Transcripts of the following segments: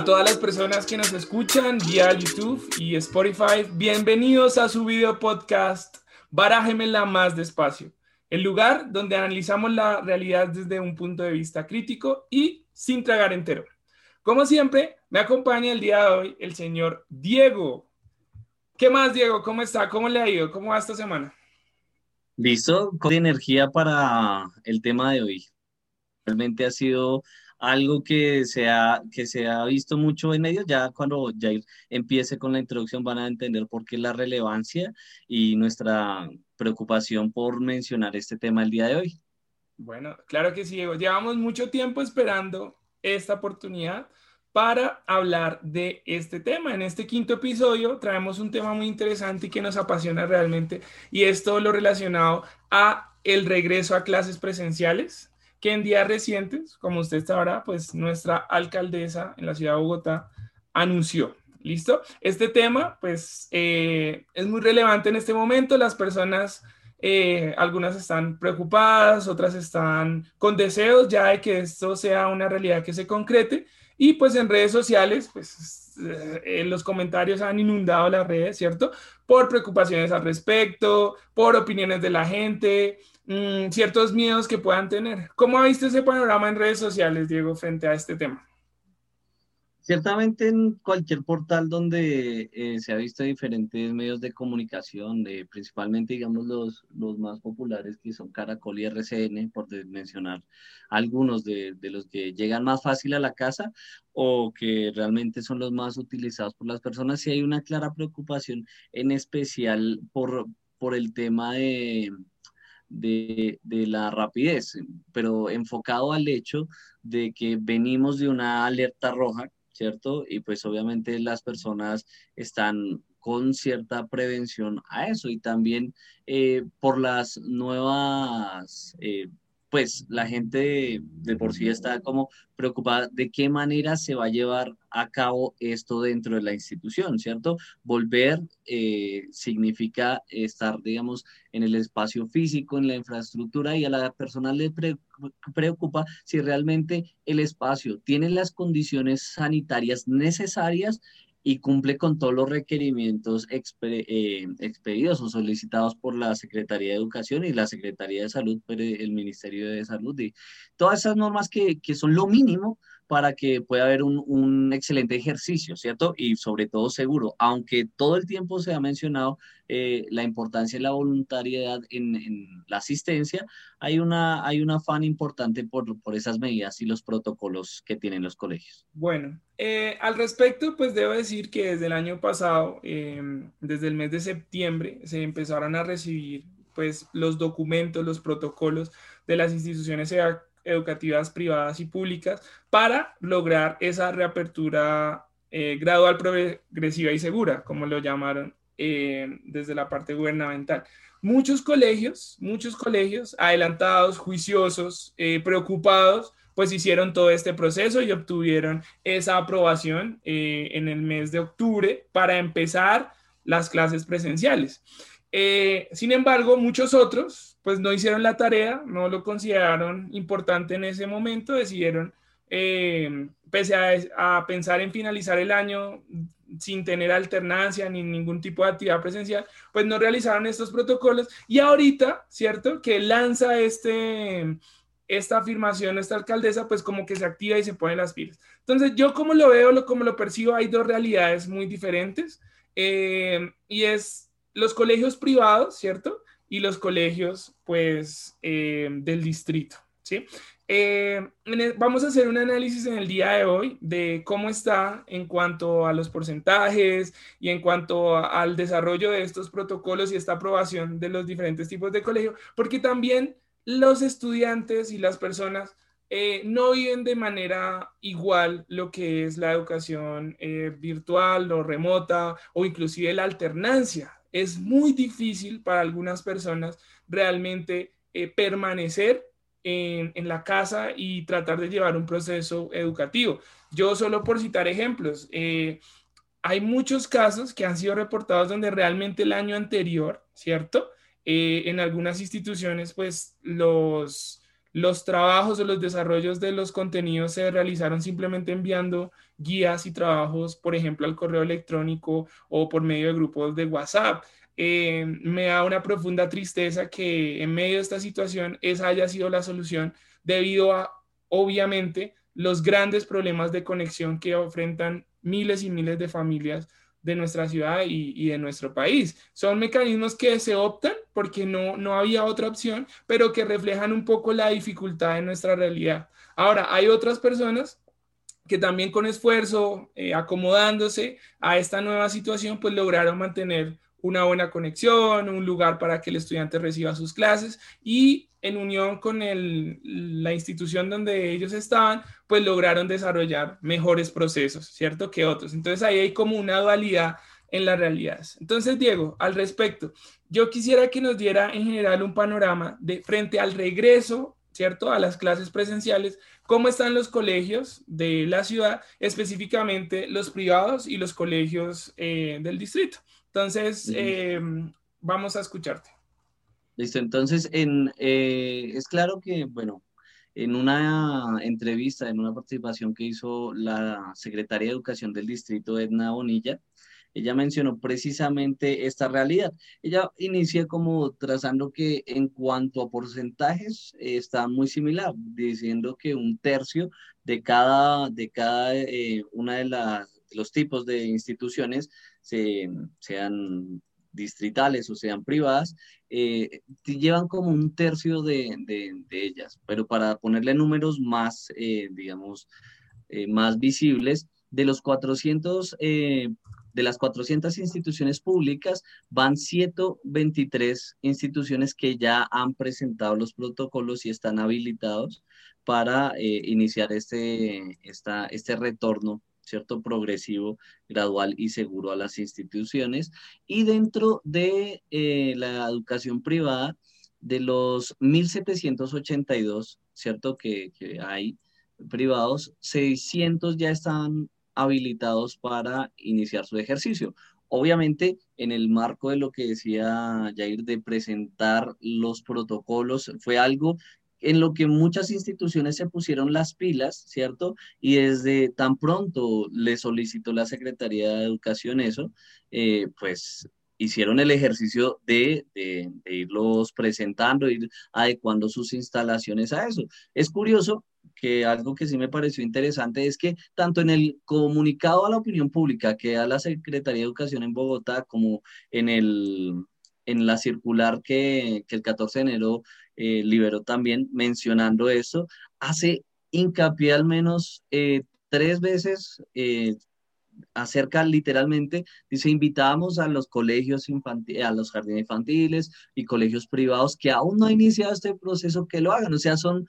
A todas las personas que nos escuchan vía YouTube y Spotify, bienvenidos a su video podcast Barájemela más despacio, el lugar donde analizamos la realidad desde un punto de vista crítico y sin tragar entero. Como siempre, me acompaña el día de hoy el señor Diego. ¿Qué más, Diego? ¿Cómo está? ¿Cómo le ha ido? ¿Cómo va esta semana? Listo, con energía para el tema de hoy. Realmente ha sido algo que se ha, que se ha visto mucho en medios, ya cuando ya empiece con la introducción van a entender por qué la relevancia y nuestra preocupación por mencionar este tema el día de hoy. Bueno, claro que sí, Llevamos mucho tiempo esperando esta oportunidad para hablar de este tema. En este quinto episodio traemos un tema muy interesante y que nos apasiona realmente y es todo lo relacionado a el regreso a clases presenciales que en días recientes, como usted sabrá, pues nuestra alcaldesa en la ciudad de Bogotá anunció. ¿Listo? Este tema, pues, eh, es muy relevante en este momento. Las personas, eh, algunas están preocupadas, otras están con deseos ya de que esto sea una realidad que se concrete. Y pues en redes sociales, pues eh, los comentarios han inundado las redes, ¿cierto? Por preocupaciones al respecto, por opiniones de la gente, Mm, ciertos miedos que puedan tener. ¿Cómo ha visto ese panorama en redes sociales, Diego, frente a este tema? Ciertamente en cualquier portal donde eh, se ha visto diferentes medios de comunicación, de, principalmente digamos los, los más populares que son Caracol y RCN, por mencionar algunos de, de, los que llegan más fácil a la casa o que realmente son los más utilizados por las personas, sí hay una clara preocupación en especial por, por el tema de de, la rapidez, pero enfocado al hecho de que venimos de una alerta roja, ¿cierto? Y pues obviamente las personas están con cierta prevención a eso y también eh, por las nuevas eh, pues la gente de, por sí está como preocupada de qué manera se va a llevar a cabo esto dentro de la institución, ¿cierto? Volver eh, significa estar, digamos, en el espacio físico, en la infraestructura y a la persona le preocupa si realmente el espacio tiene las condiciones sanitarias necesarias y cumple con todos los requerimientos eh, expedidos o solicitados por la Secretaría de Educación y la Secretaría de Salud, el Ministerio de Salud, y todas esas normas que, que son lo mínimo para que pueda haber un, un, excelente ejercicio, ¿cierto? Y sobre todo seguro, aunque todo el tiempo se ha mencionado eh, la importancia de la voluntariedad en, la asistencia, hay, una, hay un afán importante por, por esas medidas y los protocolos que tienen los colegios. Bueno, eh, al respecto, pues debo decir que desde el año pasado, eh, desde el mes de septiembre, se empezaron a recibir pues los documentos, los protocolos de las instituciones educativas privadas y públicas para lograr esa reapertura eh, gradual, progresiva y segura, como lo llamaron eh, desde la parte gubernamental. Muchos colegios, muchos colegios adelantados, juiciosos, eh, preocupados, pues hicieron todo este proceso y obtuvieron esa aprobación en el mes de octubre para empezar las clases presenciales. Sin embargo, muchos otros, pues no hicieron la tarea, no lo consideraron importante en ese momento, decidieron, eh, pese a, pensar en finalizar el año sin tener alternancia ni ningún tipo de actividad presencial, pues no realizaron estos protocolos y ahorita, ¿cierto? Que lanza este, esta afirmación esta alcaldesa, pues como que se activa y se pone las pilas. Entonces, yo como lo veo, lo, como lo percibo, hay dos realidades muy diferentes eh, y es los colegios privados, ¿cierto? y los colegios, pues, eh, del distrito, ¿sí? Eh, e, vamos a hacer un análisis en el día de hoy de cómo está en cuanto a los porcentajes y en cuanto al desarrollo de estos protocolos y esta aprobación de los diferentes tipos de colegio, porque también los estudiantes y las personas eh, no viven de manera igual lo que es la educación virtual o remota o inclusive la alternancia es muy difícil para algunas personas realmente eh, permanecer en, la casa y tratar de llevar un proceso educativo. Yo solo por citar ejemplos, eh, hay muchos casos que han sido reportados donde realmente el año anterior, ¿cierto? Eh, en algunas instituciones, pues los, los trabajos o los desarrollos de los contenidos se realizaron simplemente enviando guías y trabajos, por ejemplo, al correo electrónico o por medio de grupos de WhatsApp. Eh, me da una profunda tristeza que en medio de esta situación esa haya sido la solución debido a, obviamente, los grandes problemas de conexión que enfrentan miles y miles de familias de nuestra ciudad y, de nuestro país. Son mecanismos que se optan porque no, no había otra opción, pero que reflejan un poco la dificultad de nuestra realidad. Ahora, hay otras personas que también con esfuerzo, eh, acomodándose a esta nueva situación, pues lograron mantener una buena conexión, un lugar para que el estudiante reciba sus clases y en unión con el, la institución donde ellos estaban, pues lograron desarrollar mejores procesos, ¿cierto? Que otros. Entonces ahí hay como una dualidad en las realidades. Entonces, Diego, al respecto, yo quisiera que nos diera en general un panorama de frente al regreso, ¿cierto? A las clases presenciales, cómo están los colegios de la ciudad, específicamente los privados y los colegios eh, del distrito. Entonces, eh, vamos a escucharte. Listo, entonces en, eh, es claro que, bueno, en una entrevista, en una participación que hizo la secretaria de Educación del Distrito, Edna Bonilla, ella mencionó precisamente esta realidad. Ella inicia como trazando que en cuanto a porcentajes está muy similar, diciendo que un tercio de cada, de cada eh, una de, las, los tipos de instituciones se, sean distritales o sean privadas, eh, llevan como un tercio de, ellas, pero para ponerle números más, eh, digamos, eh, más visibles, de los 400, de las 400 instituciones públicas, van 123 instituciones que ya han presentado los protocolos y están habilitados para iniciar este, esta, este retorno ¿cierto? Progresivo, gradual y seguro a las instituciones. Y dentro de eh, la educación privada, de los 1.782, ¿cierto? Que, que hay privados, 600 ya están habilitados para iniciar su ejercicio. Obviamente, en el marco de lo que decía Jair de presentar los protocolos, fue algo en lo que muchas instituciones se pusieron las pilas, ¿cierto? Y desde tan pronto le solicitó la Secretaría de Educación eso, eh, pues hicieron el ejercicio de, de, irlos presentando, ir adecuando sus instalaciones a eso. Es curioso que algo que sí me pareció interesante es que tanto en el comunicado a la opinión pública que da la Secretaría de Educación en Bogotá como en el en la circular que, que el 14 de enero eh, liberó también mencionando eso, hace hincapié al menos eh, tres veces eh, acerca literalmente, dice, invitamos a los colegios infantiles, a los jardines infantiles y colegios privados que aún no han iniciado este proceso, que lo hagan, o sea, son,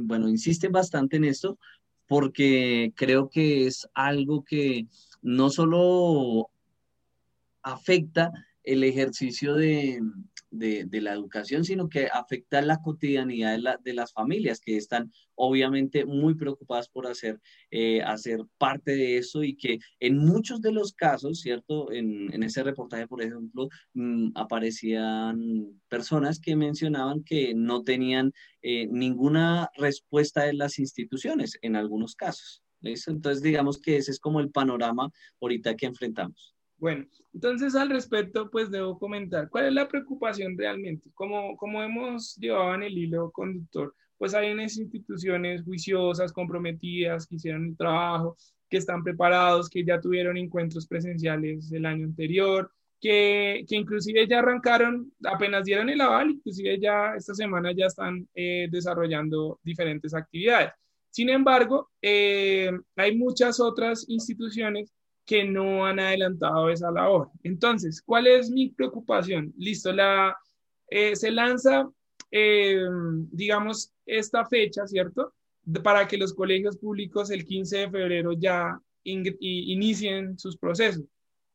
bueno, insisten bastante en esto porque creo que es algo que no solo afecta el ejercicio de, de, la educación, sino que afecta la cotidianidad de, las familias que están obviamente muy preocupadas por hacer, eh, hacer parte de eso y que en muchos de los casos, ¿cierto? En, ese reportaje, por ejemplo, mm, aparecían personas que mencionaban que no tenían eh, ninguna respuesta de las instituciones en algunos casos. Entonces, digamos que ese es como el panorama ahorita que enfrentamos. Bueno, entonces al respecto, pues debo comentar cuál es la preocupación realmente. Como, como hemos llevado en el hilo conductor, pues hay unas instituciones juiciosas, comprometidas, que hicieron el trabajo, que están preparados, que ya tuvieron encuentros presenciales el año anterior, que, que inclusive ya arrancaron, apenas dieron el aval, inclusive ya esta semana ya están eh, desarrollando diferentes actividades. Sin embargo, eh, hay muchas otras instituciones que no han adelantado esa labor. Entonces, ¿cuál es mi preocupación? Listo, la, eh, se lanza, eh, digamos, esta fecha, ¿cierto? para que los colegios públicos el 15 de febrero ya inicien sus procesos.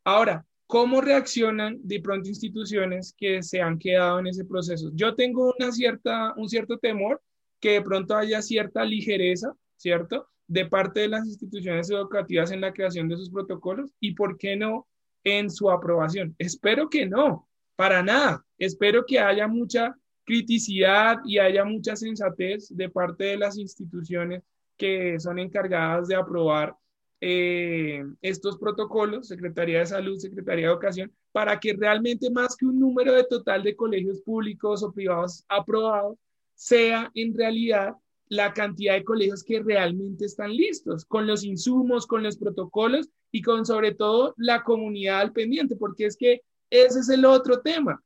Ahora, ¿cómo reaccionan de pronto instituciones que se han quedado en ese proceso? Yo tengo una cierta, un cierto temor que de pronto haya cierta ligereza, ¿cierto? De parte de las instituciones educativas en la creación de sus protocolos y, ¿por qué no, en su aprobación? Espero que no, para nada. Espero que haya mucha criticidad y haya mucha sensatez de parte de las instituciones que son encargadas de aprobar eh, estos protocolos, Secretaría de Salud, Secretaría de Educación, para que realmente más que un número de total de colegios públicos o privados aprobados, sea en realidad la cantidad de colegios que realmente están listos, con los insumos, con los protocolos y con sobre todo la comunidad al pendiente, porque es que ese es el otro tema.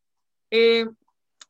Eh,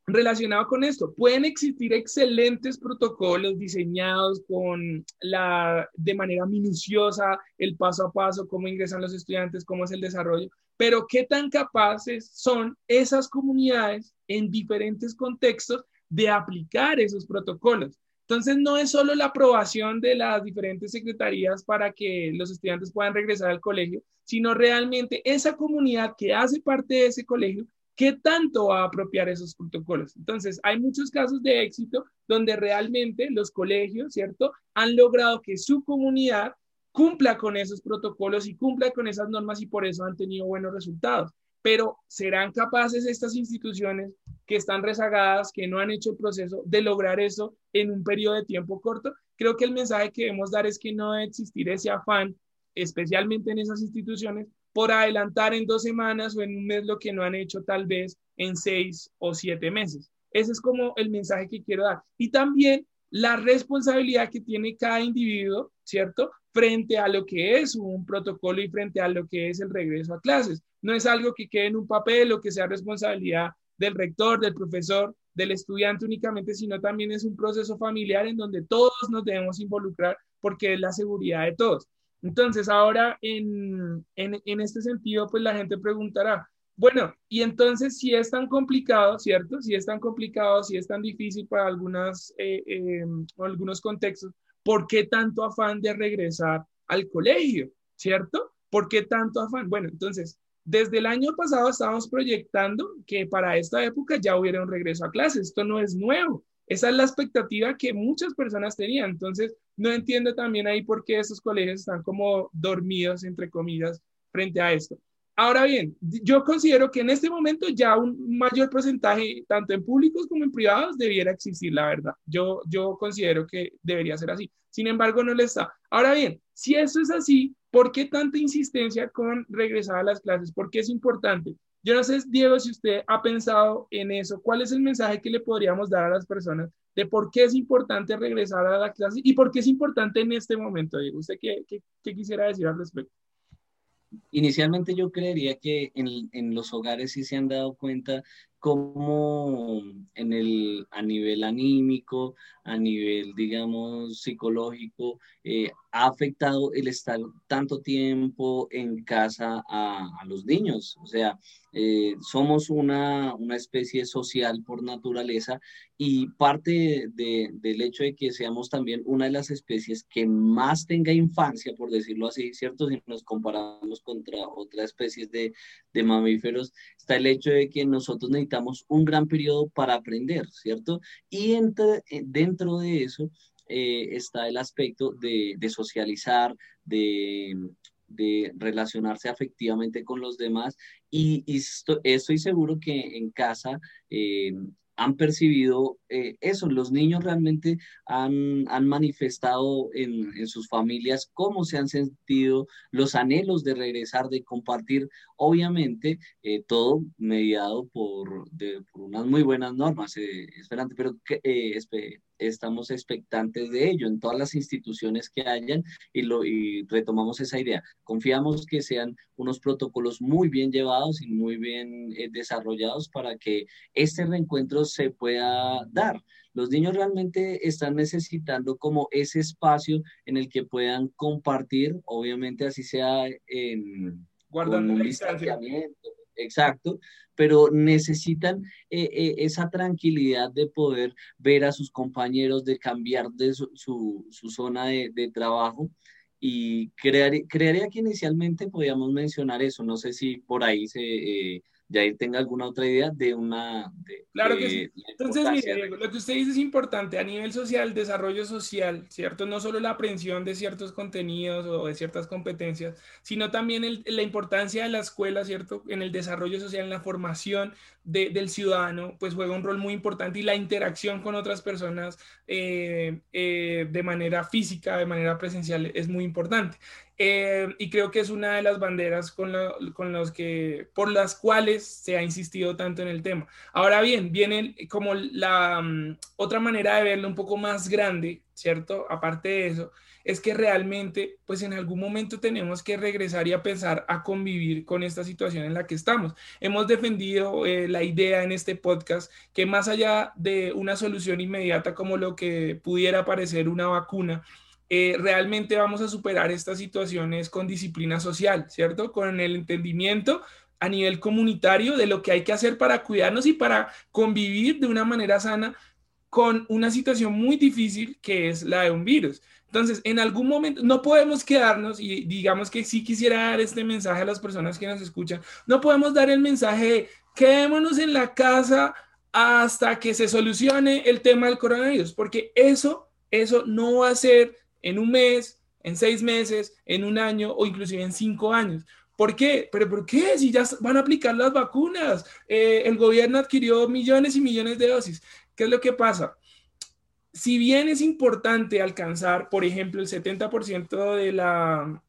relacionado con esto, pueden existir excelentes protocolos diseñados con la, de manera minuciosa, el paso a paso, cómo ingresan los estudiantes, cómo es el desarrollo, pero qué tan capaces son esas comunidades en diferentes contextos de aplicar esos protocolos. Entonces, no es solo la aprobación de las diferentes secretarías para que los estudiantes puedan regresar al colegio, sino realmente esa comunidad que hace parte de ese colegio ¿Qué tanto va a apropiar esos protocolos? Entonces, hay muchos casos de éxito donde realmente los colegios, ¿cierto?, han logrado que su comunidad cumpla con esos protocolos y cumpla con esas normas y por eso han tenido buenos resultados. Pero ¿serán capaces estas instituciones que están rezagadas, que no han hecho el proceso, de lograr eso en un periodo de tiempo corto? Creo que el mensaje que debemos dar es que no debe existir ese afán, especialmente en esas instituciones, por adelantar en dos semanas o en un mes lo que no han hecho tal vez en seis o siete meses. Ese es como el mensaje que quiero dar. Y también la responsabilidad que tiene cada individuo, ¿cierto? Frente a lo que es un protocolo y frente a lo que es el regreso a clases. No es algo que quede en un papel o que sea responsabilidad del rector, del profesor, del estudiante únicamente, sino también es un proceso familiar en donde todos nos debemos involucrar porque es la seguridad de todos. Entonces, ahora en, este sentido, pues la gente preguntará, bueno, y entonces si es tan complicado, ¿cierto? Si es tan complicado, si es tan difícil para algunas, eh, eh, algunos contextos, ¿por qué tanto afán de regresar al colegio? ¿Cierto? ¿Por qué tanto afán? Bueno, entonces, desde el año pasado estábamos proyectando que para esta época ya hubiera un regreso a clases. Esto no es nuevo. Esa es la expectativa que muchas personas tenían. Entonces, no entiendo también ahí por qué esos colegios están como dormidos, entre comillas, frente a esto. Ahora bien, yo considero que en este momento ya un mayor porcentaje, tanto en públicos como en privados, debiera existir, la verdad. Yo, yo considero que debería ser así. Sin embargo, no lo está. Ahora bien, si eso es así, ¿por qué tanta insistencia con regresar a las clases? ¿Por qué es importante? Yo no sé, Diego, si usted ha pensado en eso. ¿Cuál es el mensaje que le podríamos dar a las personas de por qué es importante regresar a la clase y por qué es importante en este momento, Diego? ¿Usted qué, qué, quisiera decir al respecto? Inicialmente yo creería que en, en, los hogares sí se han dado cuenta cómo en el, a nivel anímico, a nivel, digamos, psicológico, eh, ha afectado el estar tanto tiempo en casa a, a los niños. O sea, eh, somos una, una, especie social por naturaleza y parte de, del hecho de que seamos también una de las especies que más tenga infancia, por decirlo así, ¿cierto? Si nos comparamos contra otras especies de, de mamíferos, está el hecho de que nosotros necesitamos un gran periodo para aprender, ¿cierto? Y entre, eh, dentro de eso eh, está el aspecto de, de socializar, de, de relacionarse afectivamente con los demás. Y, estoy, seguro que en casa eh, han percibido eh, eso, los niños realmente han, han manifestado en, en, sus familias cómo se han sentido los anhelos de regresar, de compartir, obviamente eh, todo mediado por, por, unas muy buenas normas, esperante, pero estamos expectantes de ello en todas las instituciones que hayan y, lo, y retomamos esa idea. Confiamos que sean unos protocolos muy bien llevados y muy bien eh, desarrollados para que este reencuentro se pueda dar. Los niños realmente están necesitando como ese espacio en el que puedan compartir, obviamente así sea en... Guardando un distanciamiento exacto, pero necesitan eh, eh, esa tranquilidad de poder ver a sus compañeros, de cambiar de su, su, zona de, trabajo. Y crear, crearía que inicialmente podíamos mencionar eso, no sé si por ahí se, eh, Jair tenga alguna otra idea de una... claro que sí. Entonces, mire, Diego, lo que usted dice es importante a nivel social, desarrollo social, ¿cierto? No solo la aprehensión de ciertos contenidos o de ciertas competencias, sino también la importancia de la escuela, ¿cierto? En el desarrollo social, en la formación del ciudadano, pues juega un rol muy importante y la interacción con otras personas eh, eh, de manera física, de manera presencial, es muy importante. Eh, y creo que es una de las banderas con, con, los que, por las cuales se ha insistido tanto en el tema. Ahora bien, viene como la mm, otra manera de verlo un poco más grande, ¿cierto? Aparte de eso, es que realmente, pues en algún momento tenemos que regresar y a pensar a convivir con esta situación en la que estamos. Hemos defendido eh, la idea en este podcast que más allá de una solución inmediata como lo que pudiera parecer una vacuna, eh, realmente vamos a superar estas situaciones con disciplina social, ¿cierto? Con el entendimiento a nivel comunitario de lo que hay que hacer para cuidarnos y para convivir de una manera sana con una situación muy difícil que es la de un virus. Entonces, en algún momento no podemos quedarnos y digamos que sí quisiera dar este mensaje a las personas que nos escuchan, no podemos dar el mensaje de quedémonos en la casa hasta que se solucione el tema del coronavirus, porque eso, eso no va a ser en un mes, en seis meses, en un año o inclusive en cinco años. ¿Por qué? ¿Pero por qué? Si ya van a aplicar las vacunas, eh, el gobierno adquirió millones y millones de dosis. ¿Qué es lo que pasa? Si bien es importante alcanzar, por ejemplo, el 70% de la,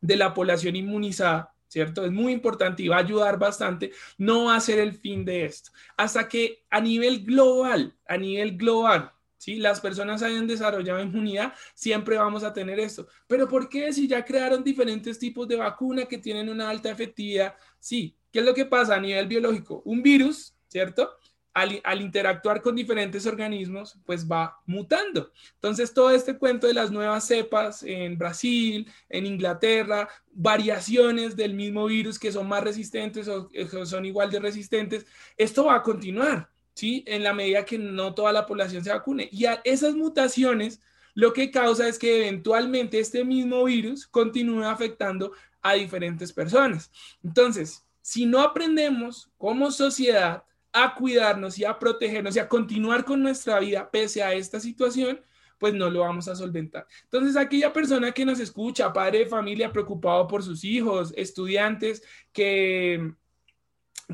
de la población inmunizada, ¿cierto? Es muy importante y va a ayudar bastante, no va a ser el fin de esto. Hasta que a nivel global, a nivel global, si las personas hayan desarrollado inmunidad, siempre vamos a tener esto. Pero ¿por qué si ya crearon diferentes tipos de vacuna que tienen una alta efectividad? Sí, ¿qué es lo que pasa a nivel biológico? Un virus, ¿cierto? Al, interactuar con diferentes organismos, pues va mutando. Entonces, todo este cuento de las nuevas cepas en Brasil, en Inglaterra, variaciones del mismo virus que son más resistentes o son igual de resistentes, esto va a continuar. ¿Sí? En la medida que no toda la población se vacune. Y a esas mutaciones lo que causa es que eventualmente este mismo virus continúe afectando a diferentes personas. Entonces, si no aprendemos como sociedad a cuidarnos y a protegernos y a continuar con nuestra vida pese a esta situación, pues no lo vamos a solventar. Entonces, aquella persona que nos escucha, padre de familia preocupado por sus hijos, estudiantes que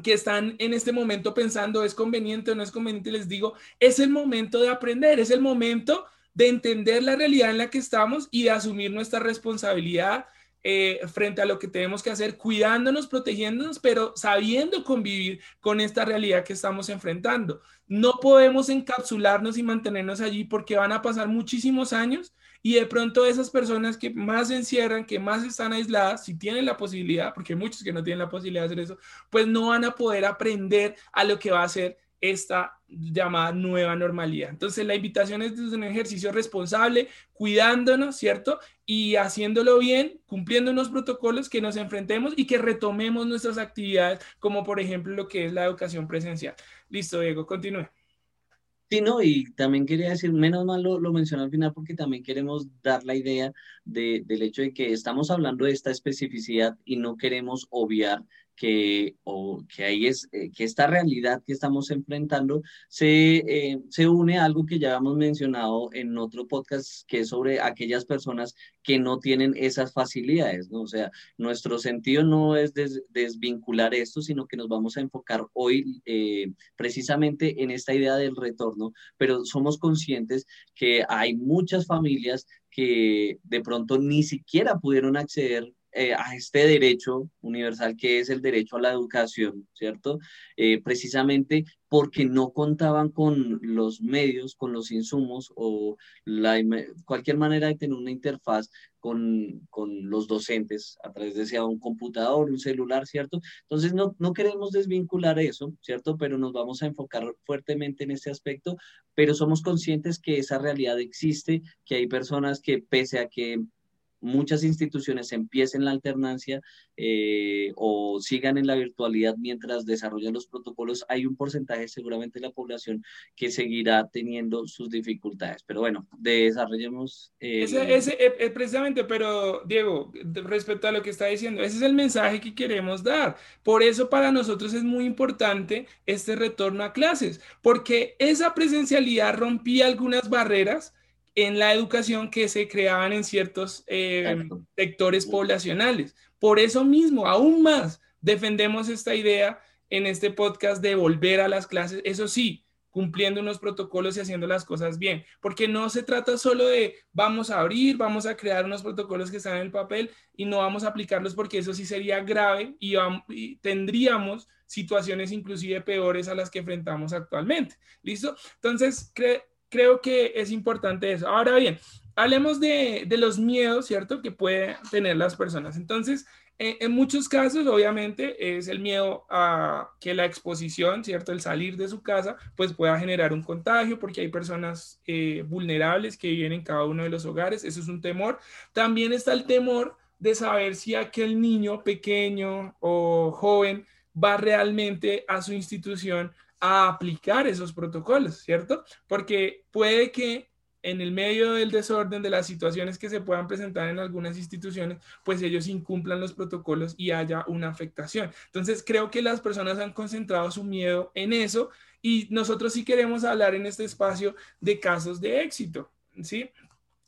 que están en este momento pensando es conveniente o no es conveniente, les digo, es el momento de aprender, es el momento de entender la realidad en la que estamos y de asumir nuestra responsabilidad eh, frente a lo que tenemos que hacer, cuidándonos, protegiéndonos, pero sabiendo convivir con esta realidad que estamos enfrentando. No podemos encapsularnos y mantenernos allí porque van a pasar muchísimos años y de pronto esas personas que más se encierran, que más están aisladas, si tienen la posibilidad, porque hay muchos que no tienen la posibilidad de hacer eso, pues no van a poder aprender a lo que va a ser esta llamada nueva normalidad. Entonces la invitación es desde un ejercicio responsable, cuidándonos, ¿cierto? Y haciéndolo bien, cumpliendo unos protocolos que nos enfrentemos y que retomemos nuestras actividades, como por ejemplo lo que es la educación presencial. Listo, Diego, continúe. Sí, no, y también quería decir, menos mal lo, lo al final porque también queremos dar la idea de, del hecho de que estamos hablando de esta especificidad y no queremos obviar que, o que ahí es, eh, que esta realidad que estamos enfrentando se, eh, se une a algo que ya hemos mencionado en otro podcast, que es sobre aquellas personas que no tienen esas facilidades, ¿no? O sea, nuestro sentido no es desvincular esto, sino que nos vamos a enfocar hoy eh, precisamente en esta idea del retorno, pero somos conscientes que hay muchas familias que de pronto ni siquiera pudieron acceder eh, a este derecho universal que es el derecho a la educación, ¿cierto? Eh, precisamente porque no contaban con los medios, con los insumos o la, cualquier manera de tener una interfaz con, con, los docentes a través de sea un computador, un celular, ¿cierto? Entonces no, no queremos desvincular eso, ¿cierto? Pero nos vamos a enfocar fuertemente en este aspecto, pero somos conscientes que esa realidad existe, que hay personas que pese a que muchas instituciones empiecen la alternancia eh, o sigan en la virtualidad mientras desarrollan los protocolos, hay un porcentaje seguramente de la población que seguirá teniendo sus dificultades. Pero bueno, desarrollemos. Ese, eh, precisamente, pero Diego, respecto a lo que está diciendo, ese es el mensaje que queremos dar. Por eso para nosotros es muy importante este retorno a clases, porque esa presencialidad rompía algunas barreras en la educación que se creaban en ciertos eh, sectores poblacionales. Por eso mismo, aún más, defendemos esta idea en este podcast de volver a las clases, eso sí, cumpliendo unos protocolos y haciendo las cosas bien, porque no se trata solo de vamos a abrir, vamos a crear unos protocolos que están en el papel y no vamos a aplicarlos porque eso sí sería grave y, y tendríamos situaciones inclusive peores a las que enfrentamos actualmente. ¿Listo? Entonces, creo que es importante eso. Ahora bien, hablemos de, los miedos, ¿cierto? Que pueden tener las personas. Entonces, en muchos casos, obviamente, es el miedo a que la exposición, ¿cierto? El salir de su casa, pues pueda generar un contagio, porque hay personas eh, vulnerables que viven en cada uno de los hogares. Eso es un temor. También está el temor de saber si aquel niño pequeño o joven va realmente a su institución a aplicar esos protocolos, ¿cierto? Porque puede que en el medio del desorden de las situaciones que se puedan presentar en algunas instituciones, pues ellos incumplan los protocolos y haya una afectación. Entonces, creo que las personas han concentrado su miedo en eso y nosotros sí queremos hablar en este espacio de casos de éxito, ¿sí?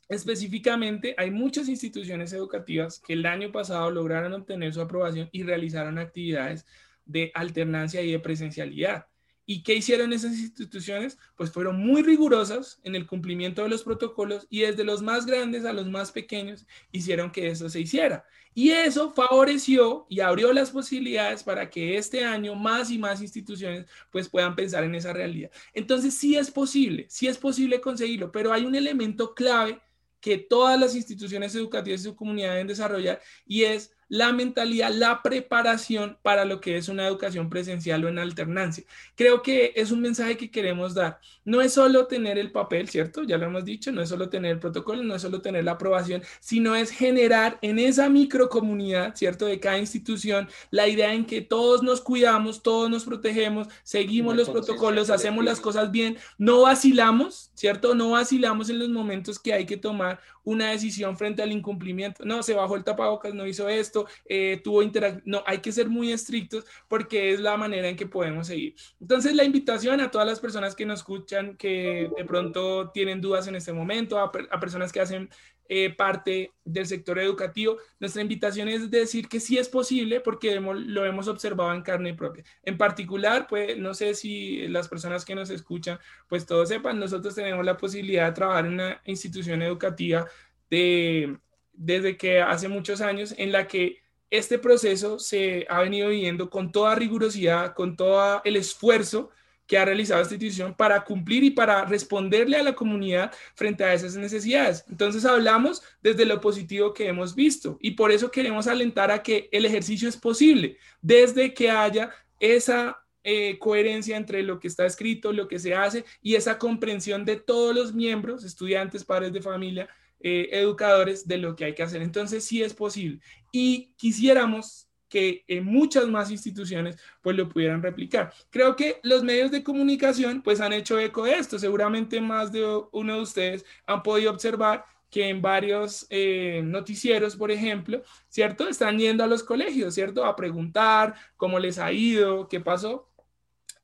Específicamente, hay muchas instituciones educativas que el año pasado lograron obtener su aprobación y realizaron actividades de alternancia y de presencialidad. ¿Y qué hicieron esas instituciones? Pues fueron muy rigurosas en el cumplimiento de los protocolos y desde los más grandes a los más pequeños hicieron que eso se hiciera. Y eso favoreció y abrió las posibilidades para que este año más y más instituciones pues puedan pensar en esa realidad. Entonces sí es posible, sí es posible conseguirlo, pero hay un elemento clave que todas las instituciones educativas y su comunidad deben desarrollar y es la mentalidad, la preparación para lo que es una educación presencial o en alternancia. Creo que es un mensaje que queremos dar. No es solo tener el papel, ¿cierto? Ya lo hemos dicho, no es solo tener el protocolo, no es solo tener la aprobación, sino es generar en esa microcomunidad, ¿cierto? De cada institución, la idea en que todos nos cuidamos, todos nos protegemos, seguimos los protocolos, hacemos las cosas bien, no vacilamos, ¿cierto? No vacilamos en los momentos que hay que tomar una decisión frente al incumplimiento. No, se bajó el tapabocas, no hizo esto, eh, tuvo interacción. No, hay que ser muy estrictos porque es la manera en que podemos seguir. Entonces, la invitación a todas las personas que nos escuchan, que de pronto tienen dudas en este momento, a, a personas que hacen eh, parte del sector educativo. Nuestra invitación es decir que sí es posible porque lo hemos observado en carne propia. En particular, pues no sé si las personas que nos escuchan, pues todos sepan, nosotros tenemos la posibilidad de trabajar en una institución educativa de, desde que hace muchos años en la que este proceso se ha venido viviendo con toda rigurosidad, con todo el esfuerzo que ha realizado esta institución para cumplir y para responderle a la comunidad frente a esas necesidades. Entonces hablamos desde lo positivo que hemos visto y por eso queremos alentar a que el ejercicio es posible desde que haya esa eh, coherencia entre lo que está escrito, lo que se hace y esa comprensión de todos los miembros, estudiantes, padres de familia, eh, educadores, de lo que hay que hacer. Entonces sí es posible. Y quisiéramos que en muchas más instituciones pues lo pudieran replicar. Creo que los medios de comunicación pues han hecho eco de esto. Seguramente más de uno de ustedes han podido observar que en varios eh, noticieros, por ejemplo, ¿cierto? Están yendo a los colegios, ¿cierto? A preguntar cómo les ha ido, qué pasó.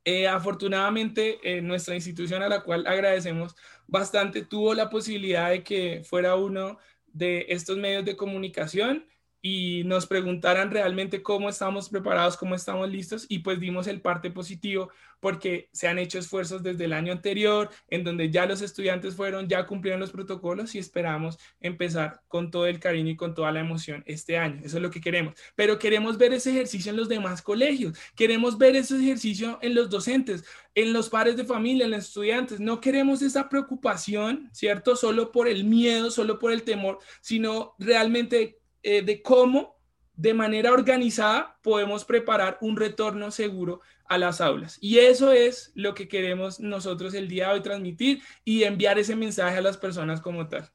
Eh, afortunadamente, eh, nuestra institución a la cual agradecemos bastante tuvo la posibilidad de que fuera uno de estos medios de comunicación y nos preguntaran realmente cómo estamos preparados, cómo estamos listos y pues dimos el parte positivo porque se han hecho esfuerzos desde el año anterior en donde ya los estudiantes fueron, ya cumplieron los protocolos y esperamos empezar con todo el cariño y con toda la emoción este año. Eso es lo que queremos. Pero queremos ver ese ejercicio en los demás colegios, queremos ver ese ejercicio en los docentes, en los padres de familia, en los estudiantes. No queremos esa preocupación, ¿cierto? Solo por el miedo, solo por el temor, sino realmente eh, de cómo de manera organizada podemos preparar un retorno seguro a las aulas. Y eso es lo que queremos nosotros el día de hoy transmitir y enviar ese mensaje a las personas como tal.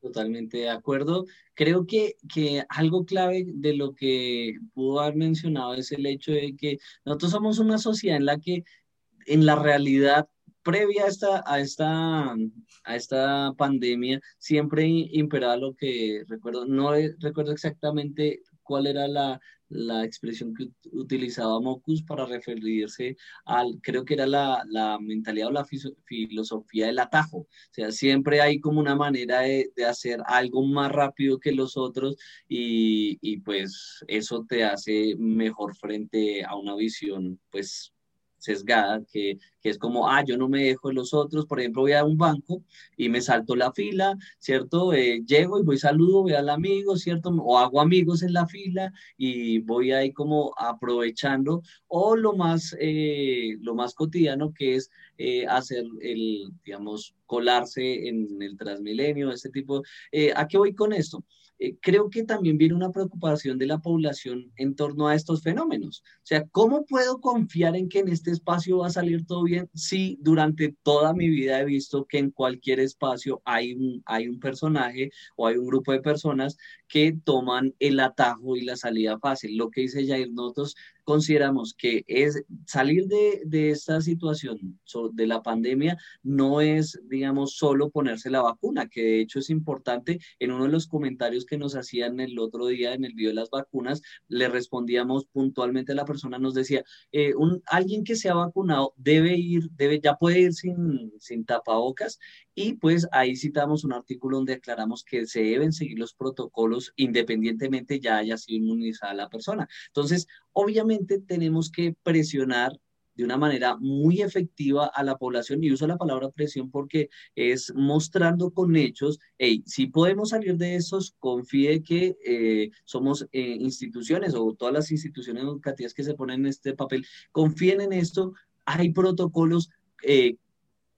Totalmente de acuerdo. Creo que, que algo clave de lo que pudo haber mencionado es el hecho de que nosotros somos una sociedad en la que en la realidad previa a esta, a esta, a esta pandemia siempre imperaba lo que recuerdo, no recuerdo exactamente cuál era la, la expresión que utilizaba Mocus para referirse al, creo que era la, la mentalidad o la filosofía del atajo. O sea, siempre hay como una manera de, de hacer algo más rápido que los otros y, y, pues eso te hace mejor frente a una visión pues sesgada, que, que, es como, ah, yo no me dejo de los otros, por ejemplo, voy a un banco y me salto la fila, ¿cierto? Eh, llego y voy saludo, voy al amigo, ¿cierto? O hago amigos en la fila y voy ahí como aprovechando, o lo más, eh, lo más cotidiano que es eh, hacer el, digamos, colarse en el Transmilenio, ese tipo. ¿A qué voy con esto? Eh, creo que también viene una preocupación de la población en torno a estos fenómenos. O sea, ¿cómo puedo confiar en que en este espacio va a salir todo bien si durante toda mi vida he visto que en cualquier espacio hay un, hay un personaje o hay un grupo de personas que toman el atajo y la salida fácil? Lo que dice Jair Notos consideramos que es salir de, de esta situación de la pandemia no es, digamos, solo ponerse la vacuna, que de hecho es importante. En uno de los comentarios que nos hacían el otro día en el video de las vacunas, le respondíamos puntualmente a la persona, nos decía, eh, un, alguien que se ha vacunado debe ir, debe, ya puede ir sin, sin tapabocas y pues ahí citamos un artículo donde aclaramos que se deben seguir los protocolos independientemente ya haya sido inmunizada la persona. Entonces, obviamente tenemos que presionar de una manera muy efectiva a la población y uso la palabra presión porque es mostrando con hechos, hey, si podemos salir de esos, confíe que eh, somos eh, instituciones o todas las instituciones educativas que se ponen en este papel, confíen en esto, hay protocolos eh,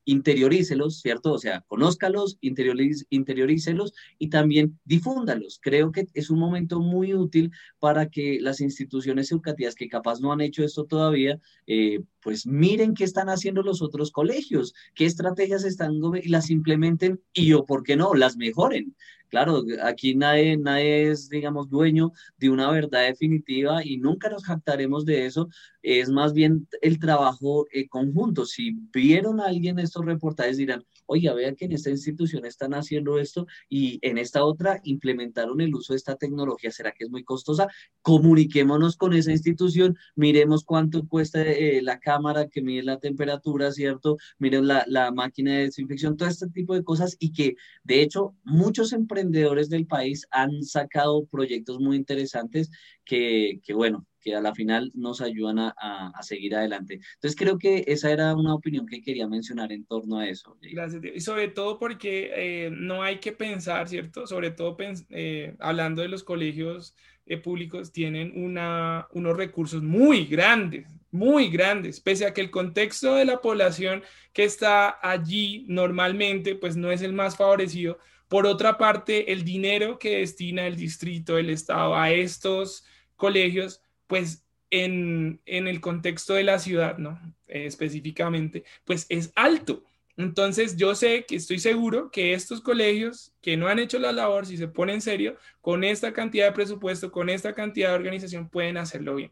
interiorícelos, ¿cierto? O sea, conózcalos, interiorícelos y también difúndalos. Creo que es un momento muy útil para que las instituciones educativas que capaz no han hecho esto todavía, eh, pues miren qué están haciendo los otros colegios, qué estrategias están y las implementen y o, ¿por qué no?, las mejoren. Claro, aquí nadie, nadie es, digamos, dueño de una verdad definitiva y nunca nos jactaremos de eso. Es más bien el trabajo eh, conjunto. Si vieron a alguien estos reportajes, dirán, oye, vea que en esta institución están haciendo esto y en esta otra implementaron el uso de esta tecnología. ¿Será que es muy costosa? Comuniquémonos con esa institución, miremos cuánto cuesta eh, la cámara que mide la temperatura, ¿cierto? Miren la, máquina de desinfección, todo este tipo de cosas y que, de hecho, muchos emprendedores del país han sacado proyectos muy interesantes que bueno, que a la final nos ayudan a, a, seguir adelante. Entonces creo que esa era una opinión que quería mencionar en torno a eso. Gracias. Y sobre todo porque eh, no hay que pensar, ¿cierto? Sobre todo eh, hablando de los colegios eh, públicos, tienen una, unos recursos muy grandes, muy grandes, pese a que el contexto de la población que está allí normalmente, pues no es el más favorecido por otra parte, el dinero que destina el distrito, el Estado a estos colegios, pues en, el contexto de la ciudad, ¿no? Eh, específicamente, pues es alto. Entonces yo sé que estoy seguro que estos colegios que no han hecho la labor, si se ponen en serio, con esta cantidad de presupuesto, con esta cantidad de organización, pueden hacerlo bien.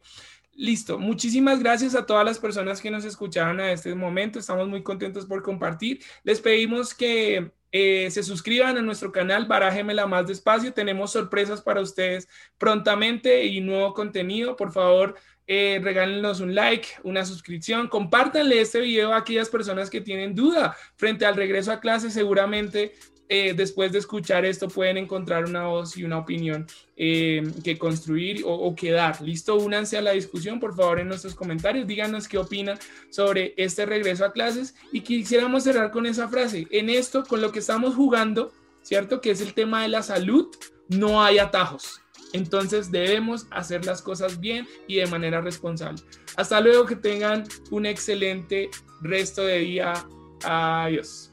Listo, muchísimas gracias a todas las personas que nos escucharon a este momento. Estamos muy contentos por compartir. Les pedimos que eh, se suscriban a nuestro canal, barájemela más despacio. Tenemos sorpresas para ustedes prontamente y nuevo contenido. Por favor, eh, regálenos un like, una suscripción, compártanle este video a aquellas personas que tienen duda frente al regreso a clase. Seguramente eh, después de escuchar esto pueden encontrar una voz y una opinión eh, que construir o, o, que dar. Listo, únanse a la discusión, por favor, en nuestros comentarios. Díganos qué opinan sobre este regreso a clases y quisiéramos cerrar con esa frase. En esto, con lo que estamos jugando, ¿cierto? Que es el tema de la salud, no hay atajos. Entonces debemos hacer las cosas bien y de manera responsable. Hasta luego, que tengan un excelente resto de día. Adiós.